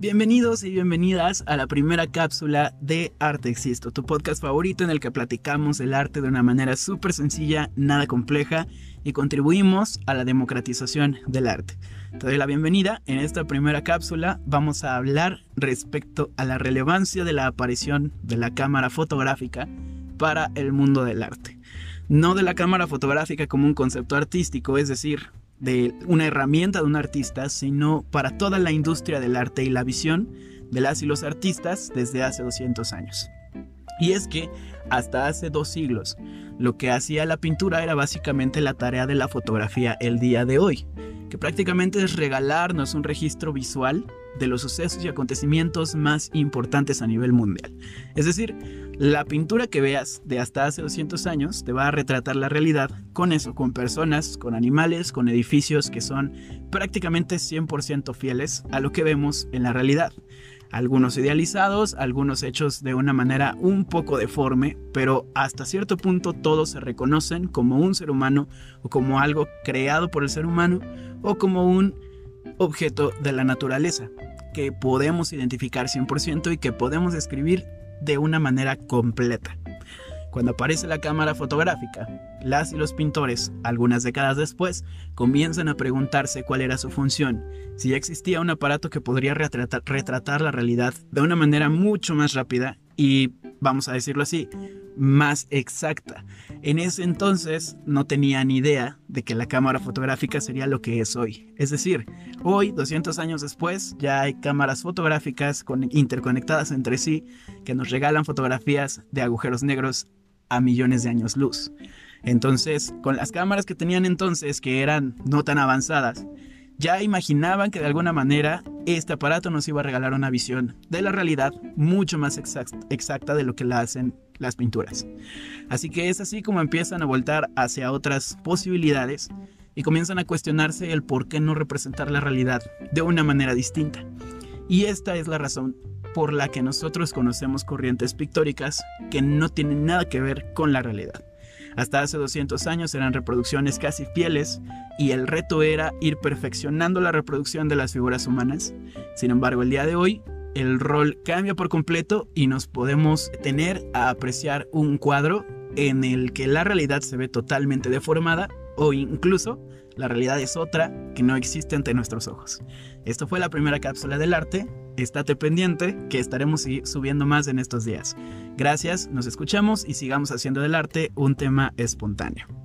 Bienvenidos y bienvenidas a la primera cápsula de Arte Existo, tu podcast favorito en el que platicamos el arte de una manera súper sencilla, nada compleja y contribuimos a la democratización del arte. Te doy la bienvenida. En esta primera cápsula vamos a hablar respecto a la relevancia de la aparición de la cámara fotográfica para el mundo del arte. No de la cámara fotográfica como un concepto artístico, es decir, de una herramienta de un artista, sino para toda la industria del arte y la visión de las y los artistas desde hace 200 años. Y es que hasta hace dos siglos lo que hacía la pintura era básicamente la tarea de la fotografía el día de hoy, que prácticamente es regalarnos un registro visual de los sucesos y acontecimientos más importantes a nivel mundial. Es decir, la pintura que veas de hasta hace 200 años te va a retratar la realidad con eso, con personas, con animales, con edificios que son prácticamente 100% fieles a lo que vemos en la realidad. Algunos idealizados, algunos hechos de una manera un poco deforme, pero hasta cierto punto todos se reconocen como un ser humano o como algo creado por el ser humano o como un objeto de la naturaleza que podemos identificar 100% y que podemos describir de una manera completa. Cuando aparece la cámara fotográfica, las y los pintores, algunas décadas después, comienzan a preguntarse cuál era su función, si ya existía un aparato que podría retratar, retratar la realidad de una manera mucho más rápida y, vamos a decirlo así, más exacta. En ese entonces no tenía ni idea de que la cámara fotográfica sería lo que es hoy. Es decir, hoy, 200 años después, ya hay cámaras fotográficas interconectadas entre sí que nos regalan fotografías de agujeros negros a millones de años luz. Entonces, con las cámaras que tenían entonces, que eran no tan avanzadas, ya imaginaban que de alguna manera este aparato nos iba a regalar una visión de la realidad mucho más exacta de lo que la hacen las pinturas. Así que es así como empiezan a voltar hacia otras posibilidades y comienzan a cuestionarse el por qué no representar la realidad de una manera distinta. Y esta es la razón por la que nosotros conocemos corrientes pictóricas que no tienen nada que ver con la realidad. Hasta hace 200 años eran reproducciones casi fieles y el reto era ir perfeccionando la reproducción de las figuras humanas. Sin embargo, el día de hoy el rol cambia por completo y nos podemos tener a apreciar un cuadro en el que la realidad se ve totalmente deformada o incluso la realidad es otra que no existe ante nuestros ojos. Esto fue la primera cápsula del arte. Estate pendiente que estaremos subiendo más en estos días. Gracias, nos escuchamos y sigamos haciendo del arte un tema espontáneo.